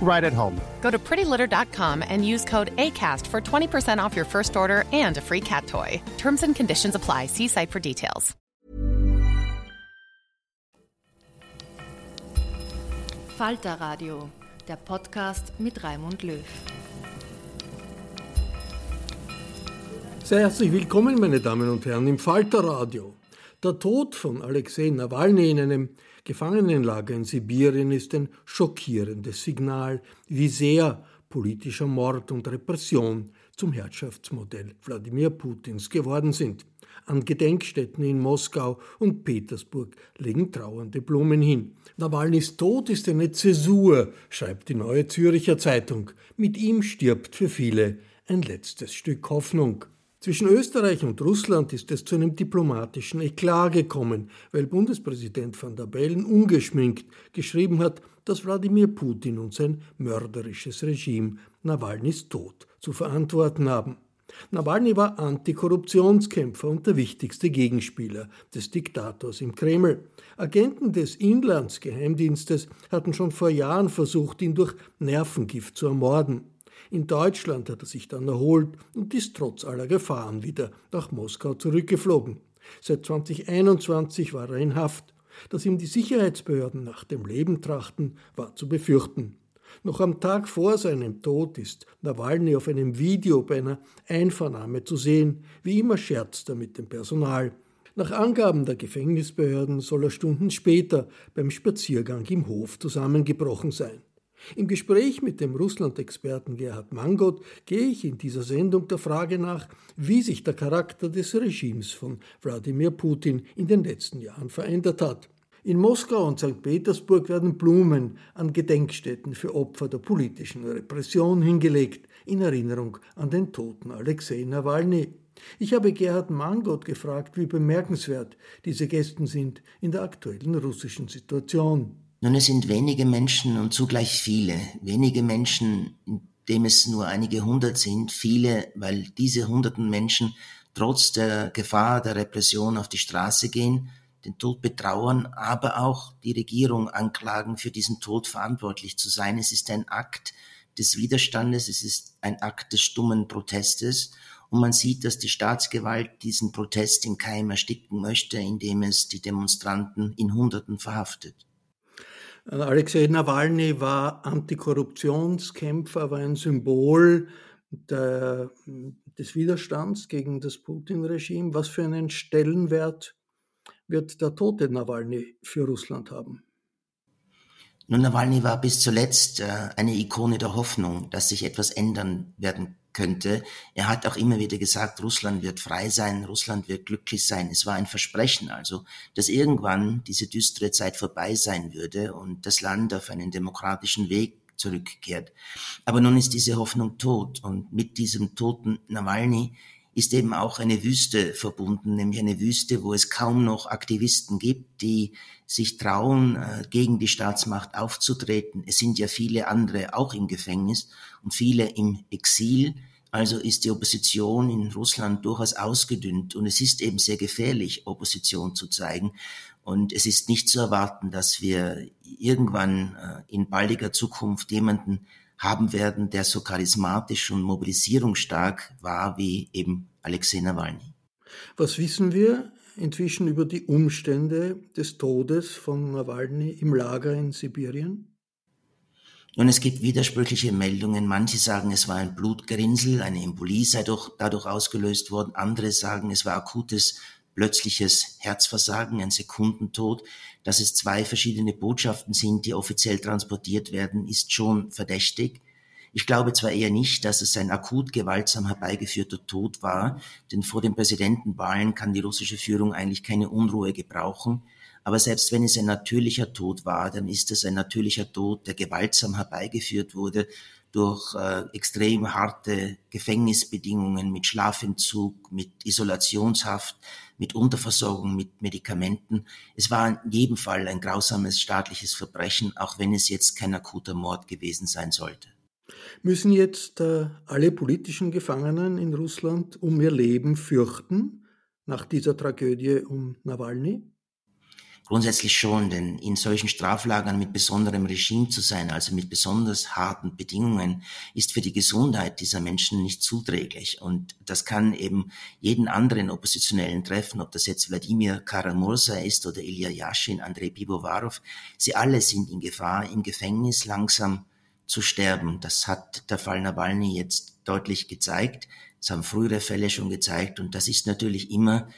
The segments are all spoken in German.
right at home. Go to prettylitter.com and use code ACAST for 20% off your first order and a free cat toy. Terms and conditions apply. See site for details. Falter Radio, der Podcast mit Raimund Löw. Sehr herzlich willkommen, meine Damen und Herren, im Falter Radio. Der Tod von Alexei Nawalny in einem Gefangenenlager in Sibirien ist ein schockierendes Signal, wie sehr politischer Mord und Repression zum Herrschaftsmodell Wladimir Putins geworden sind. An Gedenkstätten in Moskau und Petersburg legen trauernde Blumen hin. Nawalnys Tod ist eine Zäsur, schreibt die Neue Züricher Zeitung. Mit ihm stirbt für viele ein letztes Stück Hoffnung. Zwischen Österreich und Russland ist es zu einem diplomatischen Eklat gekommen, weil Bundespräsident van der Bellen ungeschminkt geschrieben hat, dass Wladimir Putin und sein mörderisches Regime Nawalnys Tod zu verantworten haben. Nawalny war Antikorruptionskämpfer und der wichtigste Gegenspieler des Diktators im Kreml. Agenten des Inlandsgeheimdienstes hatten schon vor Jahren versucht, ihn durch Nervengift zu ermorden. In Deutschland hat er sich dann erholt und ist trotz aller Gefahren wieder nach Moskau zurückgeflogen. Seit 2021 war er in Haft. Dass ihm die Sicherheitsbehörden nach dem Leben trachten, war zu befürchten. Noch am Tag vor seinem Tod ist Nawalny auf einem Video bei einer Einvernahme zu sehen. Wie immer scherzt er mit dem Personal. Nach Angaben der Gefängnisbehörden soll er Stunden später beim Spaziergang im Hof zusammengebrochen sein. Im Gespräch mit dem Russland-Experten Gerhard Mangot gehe ich in dieser Sendung der Frage nach, wie sich der Charakter des Regimes von Wladimir Putin in den letzten Jahren verändert hat. In Moskau und St. Petersburg werden Blumen an Gedenkstätten für Opfer der politischen Repression hingelegt, in Erinnerung an den toten Alexei Nawalny. Ich habe Gerhard Mangot gefragt, wie bemerkenswert diese Gästen sind in der aktuellen russischen Situation. Nun, es sind wenige Menschen und zugleich viele. Wenige Menschen, indem es nur einige hundert sind, viele, weil diese hunderten Menschen trotz der Gefahr der Repression auf die Straße gehen, den Tod betrauern, aber auch die Regierung anklagen, für diesen Tod verantwortlich zu sein. Es ist ein Akt des Widerstandes, es ist ein Akt des stummen Protestes und man sieht, dass die Staatsgewalt diesen Protest im Keim ersticken möchte, indem es die Demonstranten in Hunderten verhaftet. Alexei Nawalny war Antikorruptionskämpfer, war ein Symbol der, des Widerstands gegen das Putin-Regime. Was für einen Stellenwert wird der tote Nawalny für Russland haben? Nun, Nawalny war bis zuletzt äh, eine Ikone der Hoffnung, dass sich etwas ändern werden könnte. Er hat auch immer wieder gesagt, Russland wird frei sein, Russland wird glücklich sein. Es war ein Versprechen also, dass irgendwann diese düstere Zeit vorbei sein würde und das Land auf einen demokratischen Weg zurückkehrt. Aber nun ist diese Hoffnung tot und mit diesem toten Nawalny ist eben auch eine Wüste verbunden, nämlich eine Wüste, wo es kaum noch Aktivisten gibt, die sich trauen, äh, gegen die Staatsmacht aufzutreten. Es sind ja viele andere auch im Gefängnis und viele im Exil. Also ist die Opposition in Russland durchaus ausgedünnt und es ist eben sehr gefährlich, Opposition zu zeigen. Und es ist nicht zu erwarten, dass wir irgendwann äh, in baldiger Zukunft jemanden haben werden, der so charismatisch und mobilisierungsstark war wie eben Alexei Nawalny. Was wissen wir inzwischen über die Umstände des Todes von Nawalny im Lager in Sibirien? Nun, es gibt widersprüchliche Meldungen. Manche sagen, es war ein Blutgerinnsel, eine Embolie sei doch dadurch ausgelöst worden. Andere sagen, es war akutes plötzliches Herzversagen, ein Sekundentod. Dass es zwei verschiedene Botschaften sind, die offiziell transportiert werden, ist schon verdächtig. Ich glaube zwar eher nicht, dass es ein akut gewaltsam herbeigeführter Tod war, denn vor den Präsidentenwahlen kann die russische Führung eigentlich keine Unruhe gebrauchen. Aber selbst wenn es ein natürlicher Tod war, dann ist es ein natürlicher Tod, der gewaltsam herbeigeführt wurde durch äh, extrem harte Gefängnisbedingungen mit Schlafentzug, mit Isolationshaft, mit Unterversorgung, mit Medikamenten. Es war in jedem Fall ein grausames staatliches Verbrechen, auch wenn es jetzt kein akuter Mord gewesen sein sollte. Müssen jetzt äh, alle politischen Gefangenen in Russland um ihr Leben fürchten nach dieser Tragödie um Nawalny? Grundsätzlich schon, denn in solchen Straflagern mit besonderem Regime zu sein, also mit besonders harten Bedingungen, ist für die Gesundheit dieser Menschen nicht zuträglich. Und das kann eben jeden anderen Oppositionellen treffen, ob das jetzt Wladimir Karamursa ist oder Ilya Yashin, Andrei Pivovarov. Sie alle sind in Gefahr, im Gefängnis langsam zu sterben. Das hat der Fall Nawalny jetzt deutlich gezeigt. Das haben frühere Fälle schon gezeigt. Und das ist natürlich immer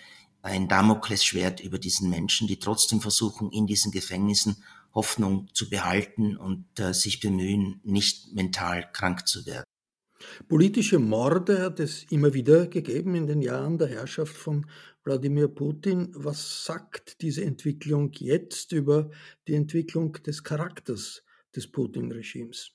ein Damoklesschwert über diesen Menschen, die trotzdem versuchen, in diesen Gefängnissen Hoffnung zu behalten und äh, sich bemühen, nicht mental krank zu werden. Politische Morde hat es immer wieder gegeben in den Jahren der Herrschaft von Wladimir Putin. Was sagt diese Entwicklung jetzt über die Entwicklung des Charakters des Putin-Regimes?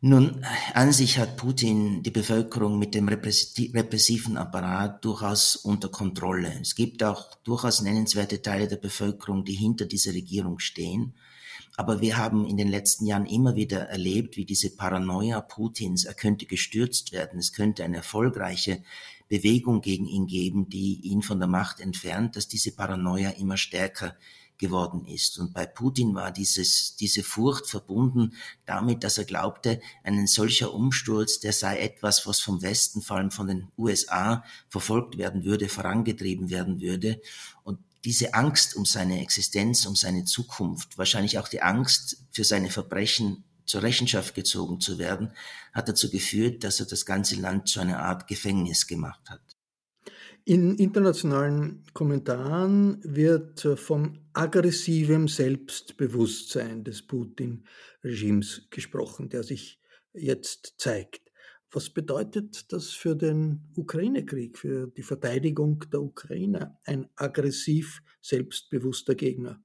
Nun, an sich hat Putin die Bevölkerung mit dem repressiven Apparat durchaus unter Kontrolle. Es gibt auch durchaus nennenswerte Teile der Bevölkerung, die hinter dieser Regierung stehen. Aber wir haben in den letzten Jahren immer wieder erlebt, wie diese Paranoia Putins, er könnte gestürzt werden, es könnte eine erfolgreiche Bewegung gegen ihn geben, die ihn von der Macht entfernt, dass diese Paranoia immer stärker geworden ist. Und bei Putin war dieses, diese Furcht verbunden damit, dass er glaubte, ein solcher Umsturz, der sei etwas, was vom Westen, vor allem von den USA, verfolgt werden würde, vorangetrieben werden würde. Und diese Angst um seine Existenz, um seine Zukunft, wahrscheinlich auch die Angst für seine Verbrechen zur Rechenschaft gezogen zu werden, hat dazu geführt, dass er das ganze Land zu einer Art Gefängnis gemacht hat. In internationalen Kommentaren wird vom aggressivem Selbstbewusstsein des Putin-Regimes gesprochen, der sich jetzt zeigt. Was bedeutet das für den Ukraine-Krieg, für die Verteidigung der Ukraine, ein aggressiv selbstbewusster Gegner?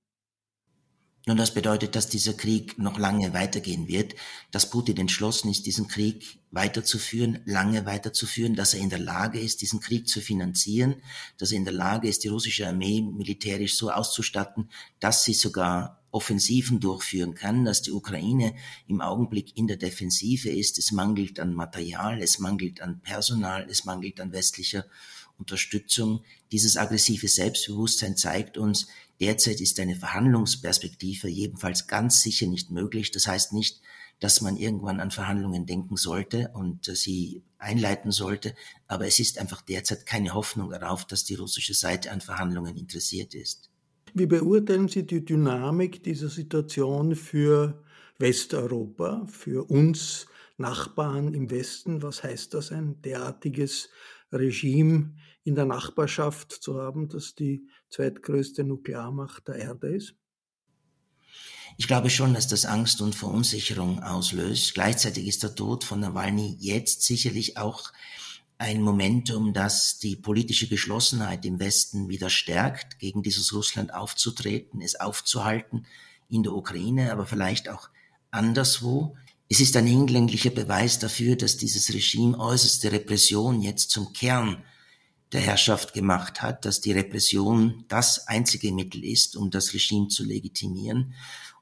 Nun, das bedeutet, dass dieser Krieg noch lange weitergehen wird, dass Putin entschlossen ist, diesen Krieg weiterzuführen, lange weiterzuführen, dass er in der Lage ist, diesen Krieg zu finanzieren, dass er in der Lage ist, die russische Armee militärisch so auszustatten, dass sie sogar Offensiven durchführen kann, dass die Ukraine im Augenblick in der Defensive ist. Es mangelt an Material, es mangelt an Personal, es mangelt an westlicher Unterstützung. Dieses aggressive Selbstbewusstsein zeigt uns, derzeit ist eine Verhandlungsperspektive jedenfalls ganz sicher nicht möglich. Das heißt nicht, dass man irgendwann an Verhandlungen denken sollte und sie einleiten sollte, aber es ist einfach derzeit keine Hoffnung darauf, dass die russische Seite an Verhandlungen interessiert ist. Wie beurteilen Sie die Dynamik dieser Situation für Westeuropa, für uns Nachbarn im Westen? Was heißt das, ein derartiges Regime in der Nachbarschaft zu haben, das die zweitgrößte Nuklearmacht der Erde ist? Ich glaube schon, dass das Angst und Verunsicherung auslöst. Gleichzeitig ist der Tod von Nawalny jetzt sicherlich auch ein Momentum, das die politische Geschlossenheit im Westen wieder stärkt, gegen dieses Russland aufzutreten, es aufzuhalten in der Ukraine, aber vielleicht auch anderswo. Es ist ein hinlänglicher Beweis dafür, dass dieses Regime äußerste Repression jetzt zum Kern der Herrschaft gemacht hat, dass die Repression das einzige Mittel ist, um das Regime zu legitimieren.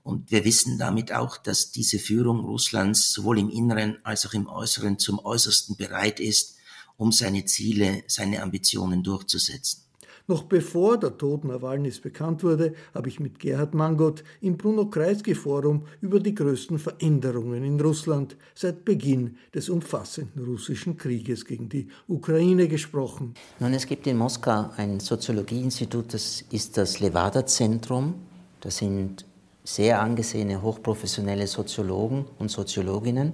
Und wir wissen damit auch, dass diese Führung Russlands sowohl im Inneren als auch im Äußeren zum Äußersten bereit ist, um seine Ziele, seine Ambitionen durchzusetzen. Noch bevor der Tod Nawalnys bekannt wurde, habe ich mit Gerhard Mangot im Bruno-Kreisky-Forum über die größten Veränderungen in Russland seit Beginn des umfassenden russischen Krieges gegen die Ukraine gesprochen. Nun, es gibt in Moskau ein Soziologieinstitut, das ist das Levada-Zentrum. Das sind sehr angesehene, hochprofessionelle Soziologen und Soziologinnen.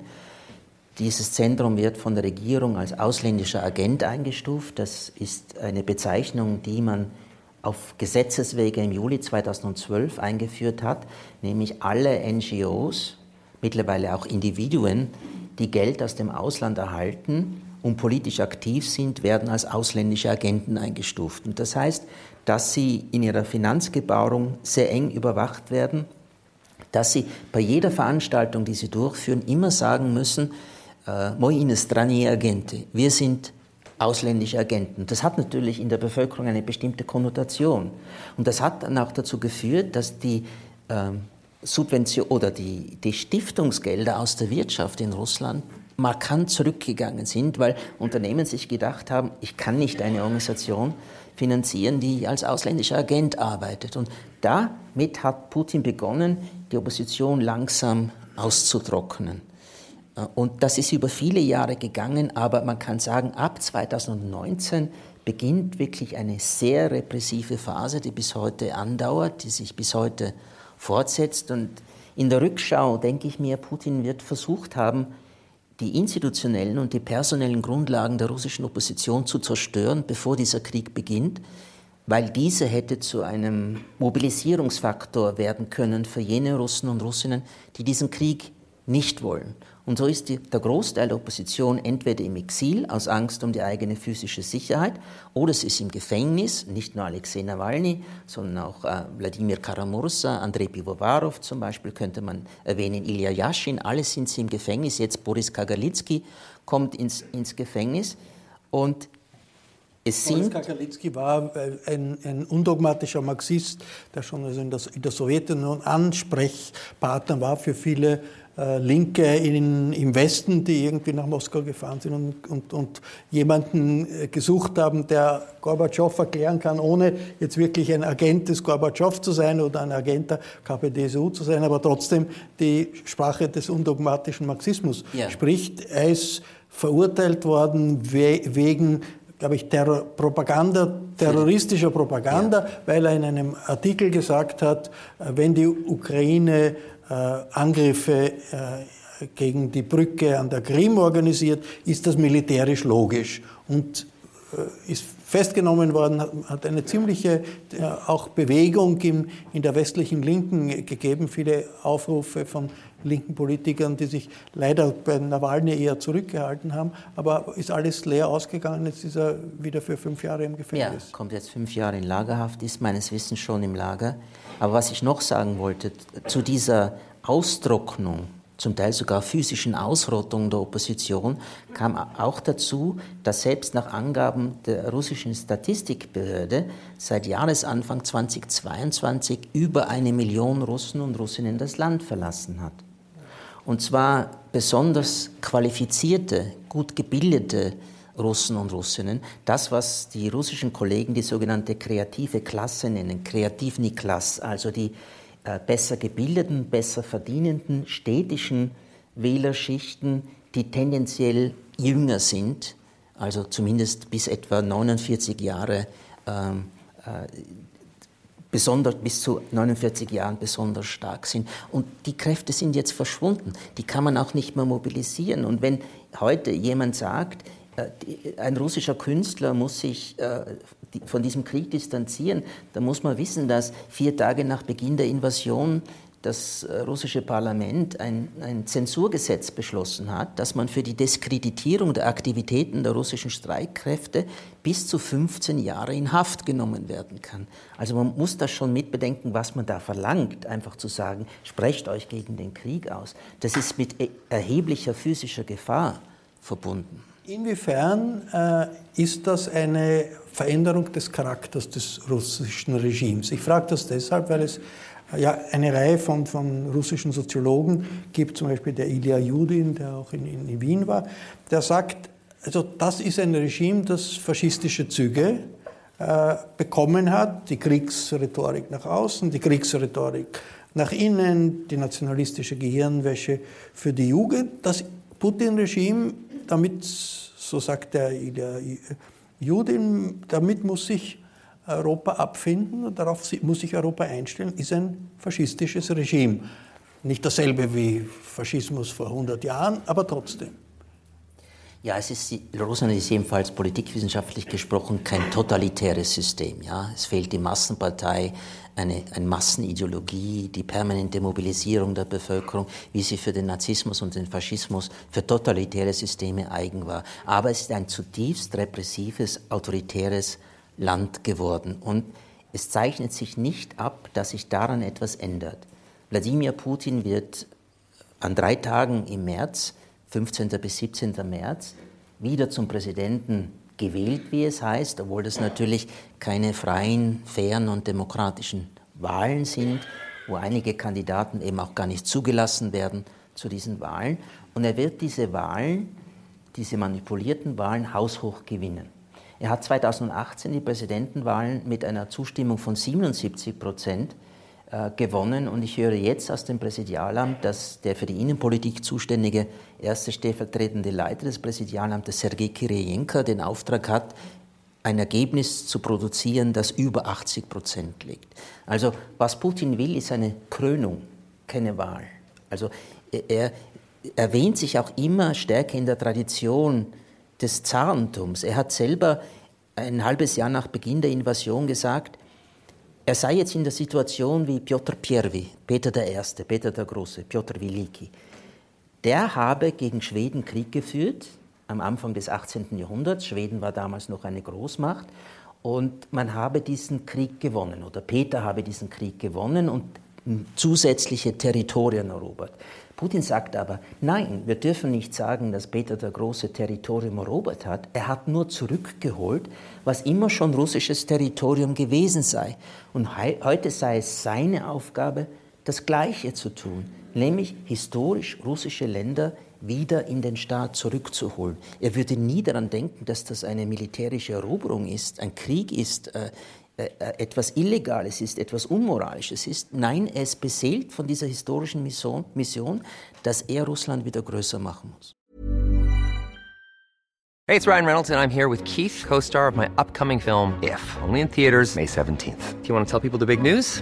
Dieses Zentrum wird von der Regierung als ausländischer Agent eingestuft. Das ist eine Bezeichnung, die man auf Gesetzeswege im Juli 2012 eingeführt hat, nämlich alle NGOs, mittlerweile auch Individuen, die Geld aus dem Ausland erhalten und politisch aktiv sind, werden als ausländische Agenten eingestuft. Und das heißt, dass sie in ihrer Finanzgebauung sehr eng überwacht werden, dass sie bei jeder Veranstaltung, die sie durchführen, immer sagen müssen, moi strani agente. Wir sind ausländische Agenten. Das hat natürlich in der Bevölkerung eine bestimmte Konnotation. Und das hat dann auch dazu geführt, dass die ähm, Subvention oder die, die Stiftungsgelder aus der Wirtschaft in Russland markant zurückgegangen sind, weil Unternehmen sich gedacht haben, ich kann nicht eine Organisation finanzieren, die als ausländischer Agent arbeitet. Und damit hat Putin begonnen, die Opposition langsam auszutrocknen. Äh, und das ist über viele Jahre gegangen, aber man kann sagen, ab 2019 beginnt wirklich eine sehr repressive Phase, die bis heute andauert, die sich bis heute fortsetzt. Und in der Rückschau denke ich mir, Putin wird versucht haben, die institutionellen und die personellen Grundlagen der russischen Opposition zu zerstören, bevor dieser Krieg beginnt, weil diese hätte zu einem Mobilisierungsfaktor werden können für jene Russen und Russinnen, die diesen Krieg nicht wollen. Und so ist die, der Großteil der Opposition entweder im Exil aus Angst um die eigene physische Sicherheit oder es ist im Gefängnis, nicht nur Alexei Nawalny, sondern auch äh, Wladimir Karamursa, Andrei Pivovarov zum Beispiel könnte man erwähnen, Ilya Yashin, alle sind sie im Gefängnis. Jetzt Boris Kagalitsky kommt ins, ins Gefängnis und es sind Boris Kagalitsky war äh, ein, ein, undogmatischer Marxist, der schon also in, der, in der Sowjetunion Ansprechpartner war für viele Linke in, im Westen, die irgendwie nach Moskau gefahren sind und, und, und jemanden äh, gesucht haben, der Gorbatschow erklären kann, ohne jetzt wirklich ein Agent des Gorbatschow zu sein oder ein Agent der KPDSU zu sein, aber trotzdem die Sprache des undogmatischen Marxismus ja. spricht. Er ist verurteilt worden we wegen glaube ich, Terror, Propaganda, terroristischer Propaganda, ja. weil er in einem Artikel gesagt hat, äh, wenn die Ukraine äh, Angriffe äh, gegen die Brücke an der Krim organisiert, ist das militärisch logisch. Und äh, ist festgenommen worden, hat eine ziemliche auch Bewegung in der westlichen Linken gegeben, viele Aufrufe von linken Politikern, die sich leider bei Nawalny eher zurückgehalten haben, aber ist alles leer ausgegangen, jetzt ist er wieder für fünf Jahre im Gefängnis. Ja, kommt jetzt fünf Jahre in Lagerhaft, ist meines Wissens schon im Lager. Aber was ich noch sagen wollte, zu dieser Austrocknung, zum Teil sogar physischen Ausrottung der Opposition, kam auch dazu, dass selbst nach Angaben der russischen Statistikbehörde seit Jahresanfang 2022 über eine Million Russen und Russinnen das Land verlassen hat. Und zwar besonders qualifizierte, gut gebildete Russen und Russinnen. Das, was die russischen Kollegen die sogenannte kreative Klasse nennen, Kreativni-Klasse, also die äh, besser gebildeten, besser verdienenden städtischen Wählerschichten, die tendenziell jünger sind, also zumindest bis etwa 49 Jahre, ähm, äh, besonders, bis zu 49 Jahren besonders stark sind. Und die Kräfte sind jetzt verschwunden. Die kann man auch nicht mehr mobilisieren. Und wenn heute jemand sagt, äh, ein russischer Künstler muss sich äh, von diesem Krieg distanzieren, dann muss man wissen, dass vier Tage nach Beginn der Invasion das äh, russische Parlament ein, ein, Zensurgesetz beschlossen hat, dass man für die Diskreditierung der Aktivitäten der russischen Streitkräfte bis zu 15 Jahre in Haft genommen werden kann. Also man muss das schon mitbedenken, was man da verlangt, einfach zu sagen, sprecht euch gegen den Krieg aus. Das ist mit e-, erheblicher physischer Gefahr verbunden. Inwiefern äh, ist das eine Veränderung des Charakters des russischen Regimes? Ich frage das deshalb, weil es ja, eine Reihe von, von russischen Soziologen gibt, zum Beispiel der Ilya Judin, der auch in, in Wien war, der sagt, also das ist ein Regime, das faschistische Züge äh, bekommen hat, die Kriegsrhetorik nach außen, die Kriegsrhetorik nach innen, die nationalistische Gehirnwäsche für die Jugend. Das Putin-Regime, damit, so sagt der Ilya Judin, damit muss sich Europa abfinden und darauf muss sich Europa einstellen, ist ein faschistisches Regime. Nicht dasselbe wie Faschismus vor 100 Jahren, aber trotzdem. Ja, es ist, Russland ist jedenfalls politikwissenschaftlich gesprochen kein totalitäres System. Ja? Es fehlt die Massenpartei, eine, eine Massenideologie, die permanente Mobilisierung der Bevölkerung, wie sie für den Nazismus und den Faschismus, für totalitäre Systeme eigen war. Aber es ist ein zutiefst repressives, autoritäres Land geworden. Und es zeichnet sich nicht ab, dass sich daran etwas ändert. Wladimir Putin wird an drei Tagen im März, 15. bis 17. März, wieder zum Präsidenten gewählt, wie es heißt, obwohl das natürlich keine freien, fairen und demokratischen Wahlen sind, wo einige Kandidaten eben auch gar nicht zugelassen werden zu diesen Wahlen. Und er wird diese Wahlen, diese manipulierten Wahlen haushoch gewinnen. Er hat 2018 die Präsidentenwahlen mit einer Zustimmung von 77 Prozent äh, gewonnen und ich höre jetzt aus dem Präsidialamt, dass der für die Innenpolitik zuständige erste stellvertretende Leiter des Präsidialamtes, Sergei Kirijenko, den Auftrag hat, ein Ergebnis zu produzieren, das über 80 Prozent liegt. Also was Putin will, ist eine Krönung, keine Wahl. Also er erwähnt sich auch immer stärker in der Tradition des Zarentums. Er hat selber ein halbes Jahr nach Beginn der Invasion gesagt, er sei jetzt in der Situation wie Piotr Pierwi, Peter I., Peter der Große, Piotr Wiliki. Der habe gegen Schweden Krieg geführt am Anfang des 18. Jahrhunderts. Schweden war damals noch eine Großmacht. Und man habe diesen Krieg gewonnen, oder Peter habe diesen Krieg gewonnen und zusätzliche Territorien erobert. Putin sagt aber, nein, wir dürfen nicht sagen, dass Peter der große Territorium erobert hat. Er hat nur zurückgeholt, was immer schon russisches Territorium gewesen sei. Und he heute sei es seine Aufgabe, das Gleiche zu tun, nämlich historisch russische Länder wieder in den Staat zurückzuholen. Er würde nie daran denken, dass das eine militärische Eroberung ist, ein Krieg ist. Äh, äh, etwas Illegales ist, etwas Unmoralisches ist. Nein, er ist beseelt von dieser historischen Mission, Mission, dass er Russland wieder größer machen muss. Hey, it's Ryan Reynolds and I'm here with Keith, co-star of my upcoming film If, only in theaters May 17th. Do you want to tell people the big news?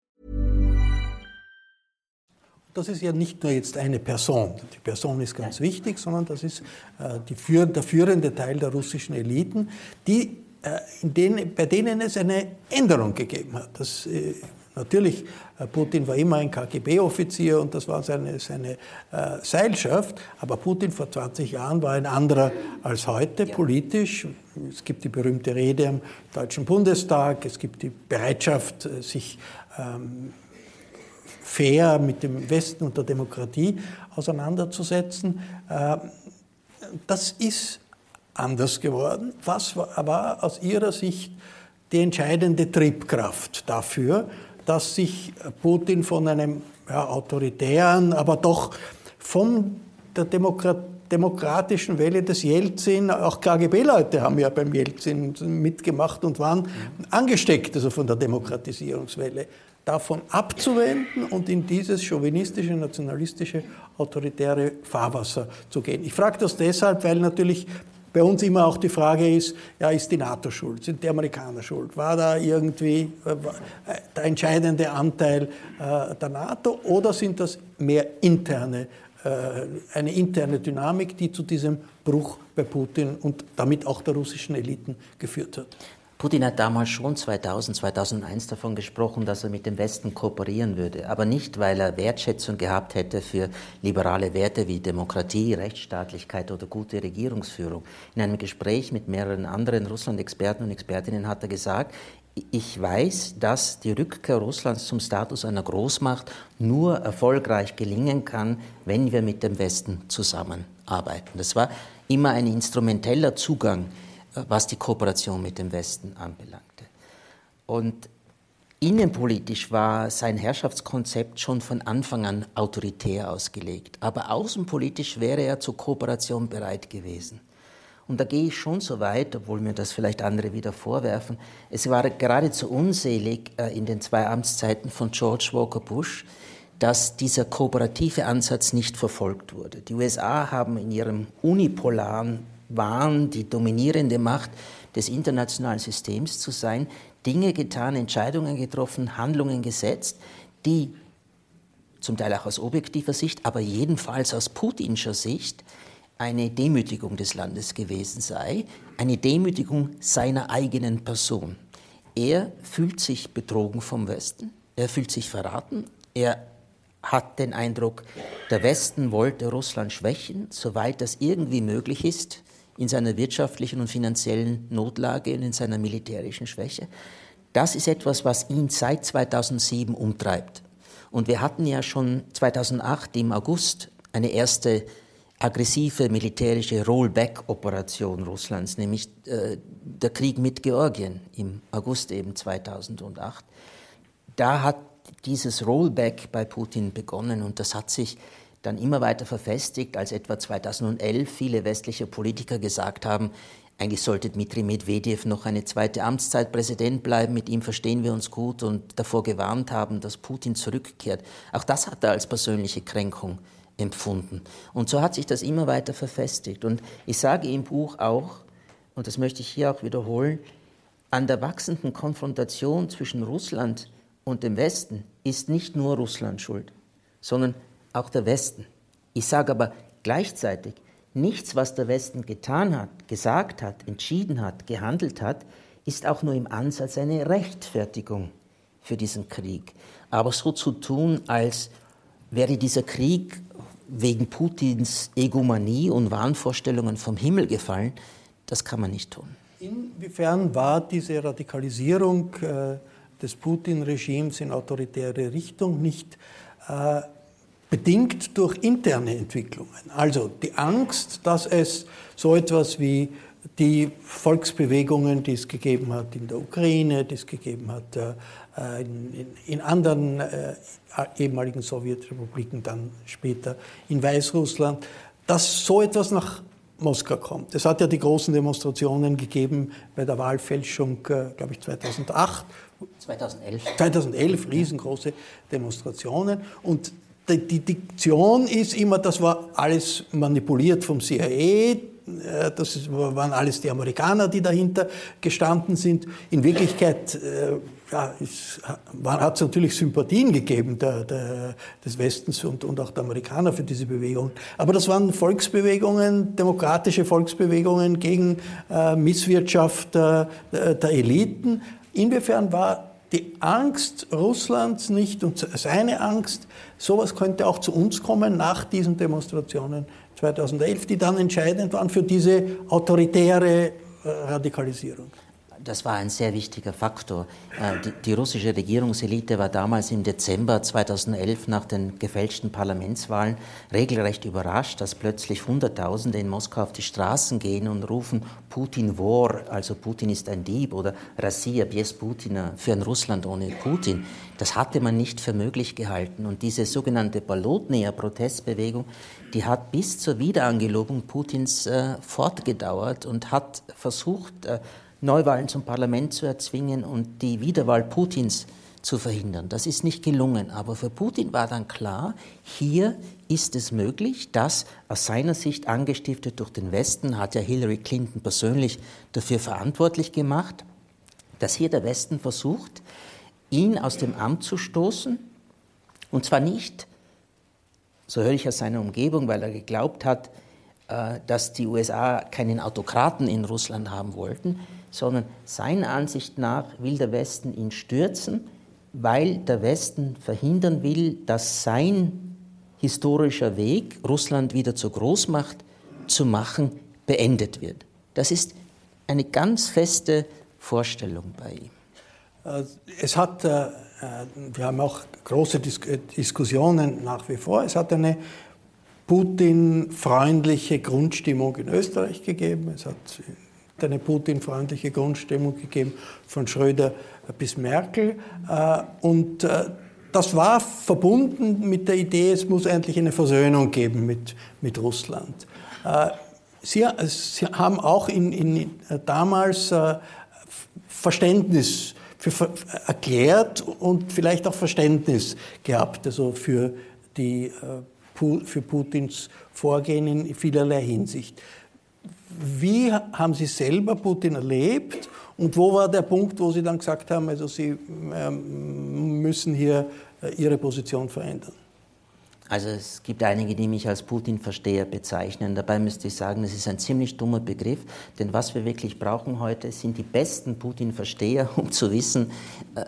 Das ist ja nicht nur jetzt eine Person. Die Person ist ganz wichtig, sondern das ist äh, die, der führende Teil der russischen Eliten, die, äh, denen, bei denen es eine Änderung gegeben hat. Das, äh, natürlich, Putin war immer ein KGB-Offizier und das war seine, seine Seilschaft, aber Putin vor 20 Jahren war ein anderer als heute ja. politisch. Es gibt die berühmte Rede am Deutschen Bundestag, es gibt die Bereitschaft, sich ähm, fair mit dem Westen und der Demokratie auseinanderzusetzen. Äh, das ist anders geworden. Was war aus Ihrer Sicht die entscheidende Triebkraft dafür, dass sich Putin von einem ja, autoritären, aber doch von der Demokratie demokratischen Welle des Jelzin, auch KGB-Leute haben ja beim Jelzin mitgemacht und waren angesteckt, also von der Demokratisierungswelle davon abzuwenden und in dieses chauvinistische, nationalistische, autoritäre Fahrwasser zu gehen. Ich frage das deshalb, weil natürlich bei uns immer auch die Frage ist, ja, ist die NATO schuld, sind die Amerikaner schuld? War da irgendwie äh, der entscheidende Anteil äh, der NATO oder sind das mehr interne, äh, eine interne Dynamik, die zu diesem Bruch bei Putin und damit auch der russischen Eliten geführt hat? Putin hat damals schon 2000, 2001 davon gesprochen, dass er mit dem Westen kooperieren würde, aber nicht, weil er Wertschätzung gehabt hätte für liberale Werte wie Demokratie, Rechtsstaatlichkeit oder gute Regierungsführung. In einem Gespräch mit mehreren anderen Russland-Experten und Expertinnen hat er gesagt, ich weiß, dass die Rückkehr Russlands zum Status einer Großmacht nur erfolgreich gelingen kann, wenn wir mit dem Westen zusammenarbeiten. Das war immer ein instrumenteller Zugang was die Kooperation mit dem Westen anbelangte. Und innenpolitisch war sein Herrschaftskonzept schon von Anfang an autoritär ausgelegt, aber außenpolitisch wäre er zur Kooperation bereit gewesen. Und da gehe ich schon so weit, obwohl mir das vielleicht andere wieder vorwerfen. Es war geradezu unselig äh, in den zwei Amtszeiten von George Walker Bush, dass dieser kooperative Ansatz nicht verfolgt wurde. Die USA haben in ihrem unipolaren waren, die dominierende Macht des internationalen Systems zu sein, Dinge getan, Entscheidungen getroffen, Handlungen gesetzt, die zum Teil auch aus objektiver Sicht, aber jedenfalls aus putinscher Sicht eine Demütigung des Landes gewesen sei, eine Demütigung seiner eigenen Person. Er fühlt sich betrogen vom Westen, er fühlt sich verraten, er hat den Eindruck, der Westen wollte Russland schwächen, soweit das irgendwie möglich ist in seiner wirtschaftlichen und finanziellen Notlage und in seiner militärischen Schwäche. Das ist etwas, was ihn seit 2007 umtreibt. Und wir hatten ja schon 2008 im August eine erste aggressive militärische Rollback-Operation Russlands, nämlich äh, der Krieg mit Georgien im August eben 2008. Da hat dieses Rollback bei Putin begonnen und das hat sich dann immer weiter verfestigt, als etwa 2011 viele westliche Politiker gesagt haben, eigentlich sollte Dmitri Medvedev noch eine zweite Amtszeit Präsident bleiben, mit ihm verstehen wir uns gut und davor gewarnt haben, dass Putin zurückkehrt. Auch das hat er als persönliche Kränkung empfunden. Und so hat sich das immer weiter verfestigt. Und ich sage im Buch auch, und das möchte ich hier auch wiederholen, an der wachsenden Konfrontation zwischen Russland und dem Westen ist nicht nur Russland schuld, sondern auch der Westen. Ich sage aber gleichzeitig, nichts, was der Westen getan hat, gesagt hat, entschieden hat, gehandelt hat, ist auch nur im Ansatz eine Rechtfertigung für diesen Krieg. Aber so zu tun, als wäre dieser Krieg wegen Putins Egomanie und Wahnvorstellungen vom Himmel gefallen, das kann man nicht tun. Inwiefern war diese Radikalisierung äh, des Putin-Regimes in autoritäre Richtung nicht äh, bedingt durch interne Entwicklungen. Also die Angst, dass es so etwas wie die Volksbewegungen, die es gegeben hat in der Ukraine, die es gegeben hat äh, in, anderen äh, ehemaligen Sowjetrepubliken, dann später in Weißrussland, dass so etwas nach Moskau kommt. Es hat ja die großen Demonstrationen gegeben bei der Wahlfälschung, äh, glaube ich, 2008. 2011. 2011, riesengroße Demonstrationen. Und die Diktion ist immer, das war alles manipuliert vom CIA, äh, das waren alles die Amerikaner, die dahinter gestanden sind. In Wirklichkeit äh, ja, hat es natürlich Sympathien gegeben der, der, des Westens und, und, auch der Amerikaner für diese Bewegung. Aber das waren Volksbewegungen, demokratische Volksbewegungen gegen äh, Misswirtschaft äh, der Eliten. Inwiefern war die Angst Russlands nicht und seine Angst, sowas könnte auch zu uns kommen nach diesen Demonstrationen 2011, die dann entscheidend waren für diese autoritäre äh, Radikalisierung das war ein sehr wichtiger Faktor. Äh, die, die, russische Regierungselite war damals im Dezember 2011 nach den gefälschten Parlamentswahlen regelrecht überrascht, dass plötzlich Hunderttausende in Moskau auf die Straßen gehen und rufen Putin War, also Putin ist ein Dieb oder Rassia bies Putina äh, für ein Russland ohne Putin. Das hatte man nicht für möglich gehalten und diese sogenannte Balotnäher-Protestbewegung, die hat bis zur Wiederangelobung Putins äh, fortgedauert und hat versucht äh, Neuwahlen zum Parlament zu erzwingen und die Wiederwahl Putins zu verhindern. Das ist nicht gelungen. Aber für Putin war dann klar, hier ist es möglich, dass aus seiner Sicht angestiftet durch den Westen, hat ja Hillary Clinton persönlich dafür verantwortlich gemacht, dass hier der Westen versucht, ihn aus dem Amt zu stoßen. Und zwar nicht, so höre ich aus seiner Umgebung, weil er geglaubt hat, äh, dass die USA keinen Autokraten in Russland haben wollten, sondern seiner Ansicht nach will der Westen ihn stürzen, weil der Westen verhindern will, dass sein historischer Weg, Russland wieder zur Großmacht zu machen, beendet wird. Das ist eine ganz feste Vorstellung bei ihm. Äh, es hat, äh, wir haben auch große Diskussionen nach wie vor, es hat eine Putin-freundliche Grundstimmung in Österreich gegeben. Es hat eine Putin-freundliche Grundstimmung gegeben von Schröder bis Merkel. Äh, und äh, das war verbunden mit der Idee, es muss endlich eine Versöhnung geben mit, mit Russland. Äh, Sie, Sie haben auch in, in damals Verständnis für, erklärt und vielleicht auch Verständnis gehabt also für, die, für Putins Vorgehen in vielerlei Hinsicht. Wie haben Sie selber Putin erlebt und wo war der Punkt, wo Sie dann gesagt haben, also Sie ähm, müssen hier äh, Ihre Position verändern? Also es gibt einige, die mich als Putin-Versteher bezeichnen. Dabei müsste ich sagen, das ist ein ziemlich dummer Begriff, denn was wir wirklich brauchen heute, sind die besten Putin-Versteher, um zu wissen, äh,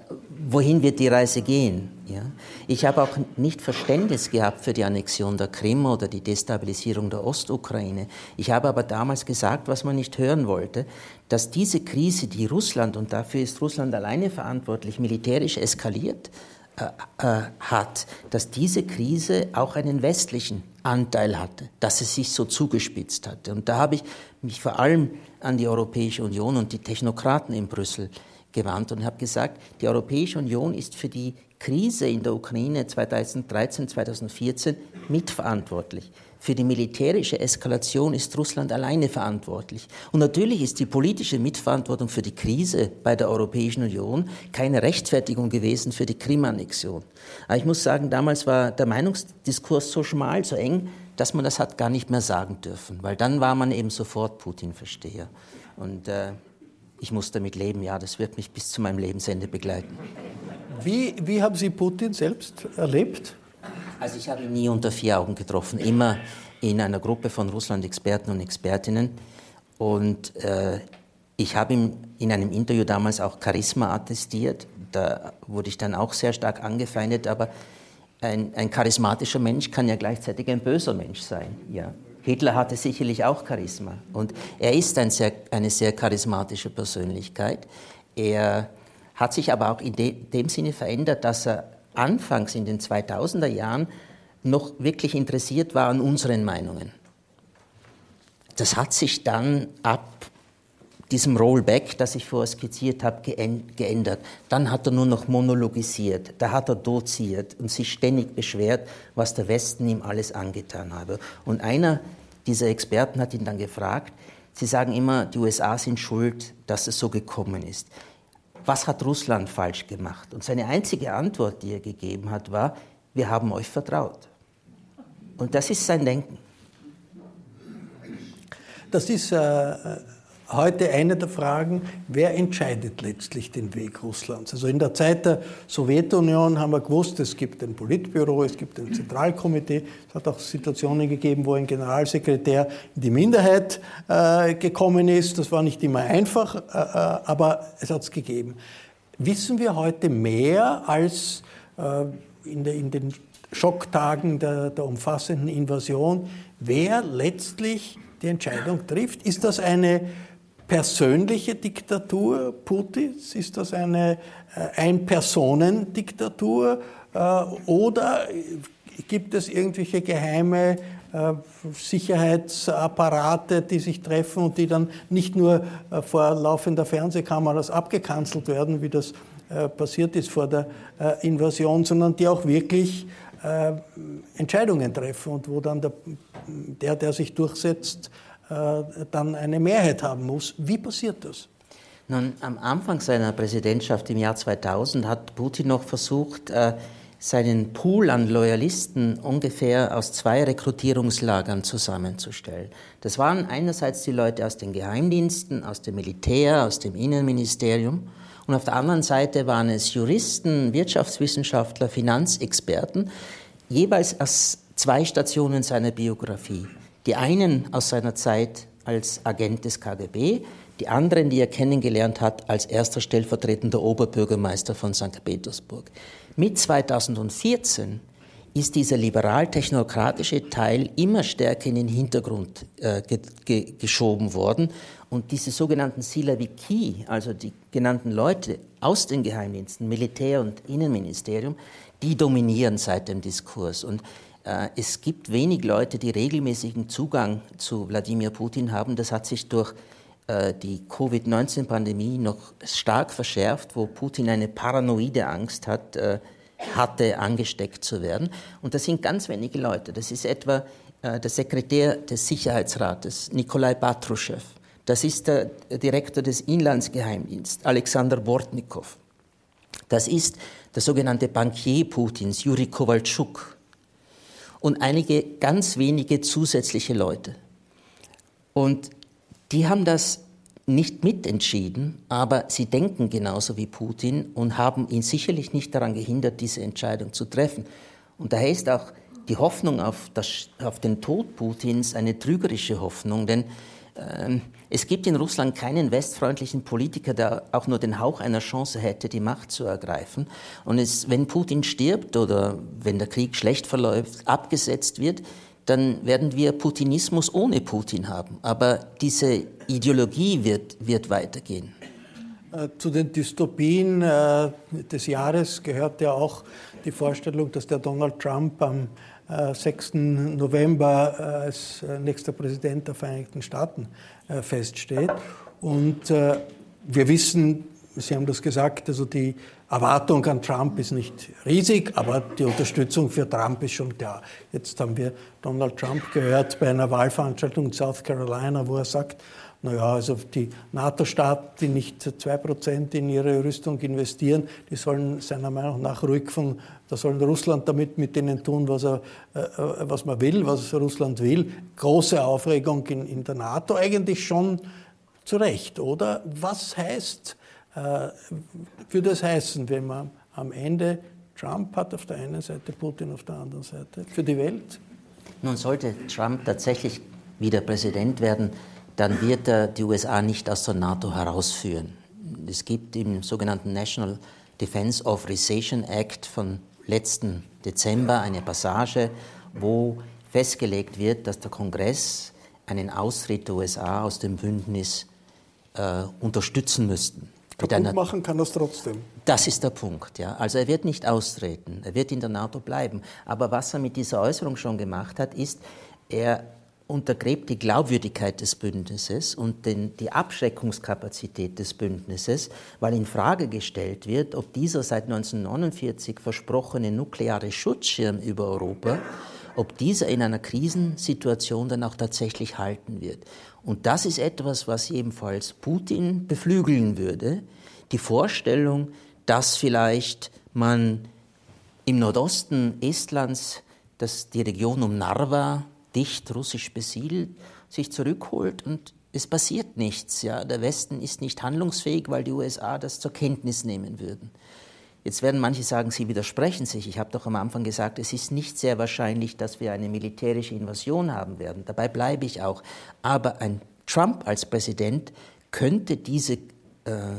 wohin wird die Reise gehen. Ja? Ich habe auch nicht Verständnis gehabt für die Annexion der Krim oder die Destabilisierung der Ostukraine. Ich habe aber damals gesagt, was man nicht hören wollte, dass diese Krise, die Russland, und dafür ist Russland alleine verantwortlich, militärisch eskaliert, hat, dass diese Krise auch einen westlichen Anteil hatte, dass es sich so zugespitzt hatte. Und da habe ich mich vor allem an die Europäische Union und die Technokraten in Brüssel gewandt und habe gesagt, die Europäische Union ist für die Krise in der Ukraine 2013, 2014 mitverantwortlich. Für die militärische Eskalation ist Russland alleine verantwortlich. Und natürlich ist die politische Mitverantwortung für die Krise bei der Europäischen Union keine Rechtfertigung gewesen für die Krim-Annexion. Aber ich muss sagen, damals war der Meinungsdiskurs so schmal, so eng, dass man das hat gar nicht mehr sagen dürfen, weil dann war man eben sofort Putin-Versteher. Und äh, ich muss damit leben, ja, das wird mich bis zu meinem Lebensende begleiten. Wie, wie haben Sie Putin selbst erlebt? Also ich habe ihn nie unter vier Augen getroffen, immer in einer Gruppe von Russland-Experten und Expertinnen. Und äh, ich habe ihm in einem Interview damals auch Charisma attestiert. Da wurde ich dann auch sehr stark angefeindet, aber ein, ein charismatischer Mensch kann ja gleichzeitig ein böser Mensch sein. Ja. Hitler hatte sicherlich auch Charisma und er ist ein sehr, eine sehr charismatische Persönlichkeit. Er hat sich aber auch in de, dem Sinne verändert, dass er anfangs in den 2000er Jahren noch wirklich interessiert war an unseren Meinungen. Das hat sich dann ab diesem Rollback, das ich vorher skizziert habe, geändert. Dann hat er nur noch monologisiert, da hat er doziert und sich ständig beschwert, was der Westen ihm alles angetan habe. Und einer dieser Experten hat ihn dann gefragt, Sie sagen immer, die USA sind schuld, dass es so gekommen ist was hat Russland falsch gemacht? Und seine einzige Antwort, die er gegeben hat, war, wir haben euch vertraut. Und das ist sein Denken. Das ist äh, heute eine der Fragen, wer entscheidet letztlich den Weg Russlands? Also in der Zeit der Sowjetunion haben wir gewusst, es gibt ein Politbüro, es gibt ein Zentralkomitee. Es hat auch Situationen gegeben, wo ein Generalsekretär in die Minderheit äh, gekommen ist. Das war nicht immer einfach, äh, äh aber es hat es gegeben. Wissen wir heute mehr als äh, in, der, in, den Schocktagen der, der umfassenden Invasion, wer letztlich die Entscheidung trifft? Ist das eine persönliche Diktatur Putins? Ist das eine äh, Ein-Personen-Diktatur? Äh, oder gibt es irgendwelche geheime äh, Sicherheitsapparate, die sich treffen und die dann nicht nur vor laufender Fernsehkameras abgekanzelt werden, wie das passiert ist vor der Invasion, sondern die auch wirklich Entscheidungen treffen und wo dann der, der, sich durchsetzt, dann eine Mehrheit haben muss. Wie passiert das? Nun, am Anfang seiner Präsidentschaft im Jahr 2000 hat Putin noch versucht, äh, seinen Pool an Loyalisten ungefähr aus zwei Rekrutierungslagern zusammenzustellen. Das waren einerseits die Leute aus den Geheimdiensten, aus dem Militär, aus dem Innenministerium und auf der anderen Seite waren es Juristen, Wirtschaftswissenschaftler, Finanzexperten, jeweils aus zwei Stationen seiner Biografie. Die einen aus seiner Zeit als Agent des KGB, die anderen, die er kennengelernt hat als erster stellvertretender Oberbürgermeister von St. Petersburg. Mit 2014 ist dieser liberal-technokratische Teil immer stärker in den Hintergrund äh, ge ge geschoben worden. Und diese sogenannten Silaviki, also die genannten Leute aus den Geheimdiensten, Militär und Innenministerium, die dominieren seit dem Diskurs. Und es gibt wenig Leute, die regelmäßigen Zugang zu Wladimir Putin haben. Das hat sich durch äh, die Covid-19-Pandemie noch stark verschärft, wo Putin eine paranoide Angst hat, äh, hatte, angesteckt zu werden. Und das sind ganz wenige Leute. Das ist etwa äh, der Sekretär des Sicherheitsrates, Nikolai Patruschew. Das ist der Direktor des Inlandsgeheimdienstes, Alexander Bortnikow. Das ist der sogenannte Bankier Putins, Juri Kowalczuk. Und einige ganz wenige zusätzliche Leute. Und die haben das nicht mitentschieden, aber sie denken genauso wie Putin und haben ihn sicherlich nicht daran gehindert, diese Entscheidung zu treffen. Und daher ist auch die Hoffnung auf, das, auf den Tod Putins eine trügerische Hoffnung, denn äh, es gibt in Russland keinen westfreundlichen Politiker, der auch nur den Hauch einer Chance hätte, die Macht zu ergreifen. Und es, wenn Putin stirbt oder wenn der Krieg schlecht verläuft, abgesetzt wird, dann werden wir Putinismus ohne Putin haben. Aber diese Ideologie wird, wird weitergehen. Äh, zu den Dystopien äh, des Jahres gehört ja auch die Vorstellung, dass der Donald Trump am 6. Äh, November als nächster Präsident der Vereinigten Staaten feststeht. Und wir wissen, Sie haben das gesagt, also die Erwartung an Trump ist nicht riesig, aber die Unterstützung für Trump ist schon da. Jetzt haben wir Donald Trump gehört bei einer Wahlveranstaltung in South Carolina, wo er sagt, naja, also die NATO-Staaten, die nicht zwei Prozent in ihre Rüstung investieren, die sollen seiner Meinung nach ruhig von, da sollen Russland damit mit denen tun, was, er, äh, äh was man will, was Russland will. Große Aufregung in, in der NATO, eigentlich schon zu Recht, oder? Was heißt äh, würde das heißen, wenn man am Ende Trump hat auf der einen Seite, Putin auf der anderen Seite, für die Welt? Nun sollte Trump tatsächlich wieder Präsident werden, dann wird er die USA nicht aus der NATO herausführen. Es gibt im sogenannten National Defense Authorization Act von letzten Dezember eine Passage, wo festgelegt wird, dass der Kongress einen Austritt der USA aus dem Bündnis äh, unterstützen müssten. Kaputt machen kann das trotzdem. Das ist der Punkt. Ja. Also er wird nicht austreten, er wird in der NATO bleiben. Aber was er mit dieser Äußerung schon gemacht hat, ist, er untergräbt die Glaubwürdigkeit des Bündnisses und den, die Abschreckungskapazität des Bündnisses, weil in Frage gestellt wird, ob dieser seit 1949 versprochene nukleare Schutzschirm über Europa, ob dieser in einer Krisensituation dann auch tatsächlich halten wird. Und das ist etwas, was ebenfalls Putin beflügeln würde. Die Vorstellung, dass vielleicht man im Nordosten Estlands, dass die Region um Narva dicht russisch besiedelt, sich zurückholt und es passiert nichts. Ja. Der Westen ist nicht handlungsfähig, weil die USA das zur Kenntnis nehmen würden. Jetzt werden manche sagen, sie widersprechen sich. Ich habe doch am Anfang gesagt, es ist nicht sehr wahrscheinlich, dass wir eine militärische Invasion haben werden. Dabei bleibe ich auch. Aber ein Trump als Präsident könnte diese äh,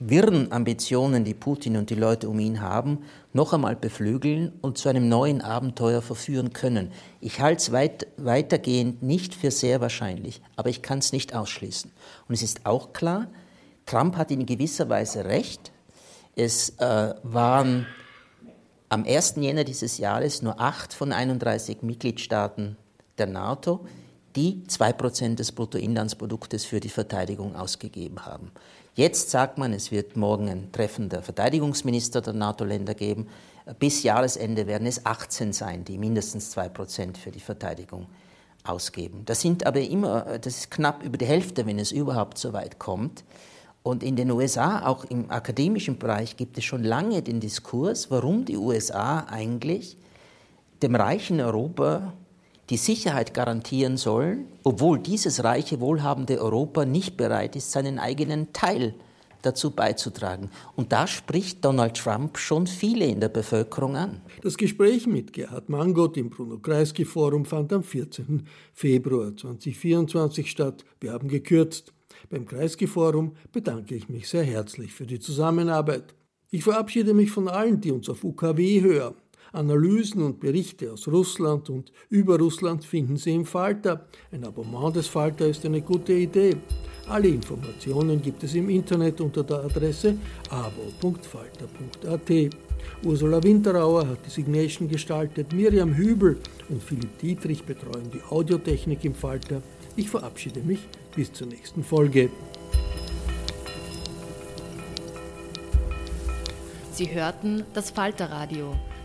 wirren Ambitionen, die Putin und die Leute um ihn haben, noch einmal beflügeln und zu einem neuen Abenteuer verführen können. Ich halte es weit, weitergehend nicht für sehr wahrscheinlich, aber ich kann es nicht ausschließen. Und es ist auch klar, Trump hat in gewisser Weise recht, es äh, waren am 1. Jänner dieses Jahres nur acht von 31 Mitgliedstaaten der NATO, die 2% des Bruttoinlandsproduktes für die Verteidigung ausgegeben haben. Jetzt sagt man, es wird morgen ein Treffen der Verteidigungsminister der NATO-Länder geben. Bis Jahresende werden es 18 sein, die mindestens 2% für die Verteidigung ausgeben. Das sind aber immer, das ist knapp über die Hälfte, wenn es überhaupt so weit kommt. Und in den USA, auch im akademischen Bereich, gibt es schon lange den Diskurs, warum die USA eigentlich dem reichen Europa die Sicherheit garantieren sollen, obwohl dieses reiche, wohlhabende Europa nicht bereit ist, seinen eigenen Teil dazu beizutragen. Und da spricht Donald Trump schon viele in der Bevölkerung an. Das Gespräch mit Gerhard Mangot im Bruno Kreisky Forum fand am 14. Februar 2024 statt. Wir haben gekürzt. Beim Kreisky Forum bedanke ich mich sehr herzlich für die Zusammenarbeit. Ich verabschiede mich von allen, die uns auf UKW hören. Analysen und Berichte aus Russland und über Russland finden Sie im Falter. Ein Abonnement des Falter ist eine gute Idee. Alle Informationen gibt es im Internet unter der Adresse abo.falter.at. Ursula Winterauer hat die Signation gestaltet, Miriam Hübel und Philipp Dietrich betreuen die Audiotechnik im Falter. Ich verabschiede mich bis zur nächsten Folge. Sie hörten das Falterradio,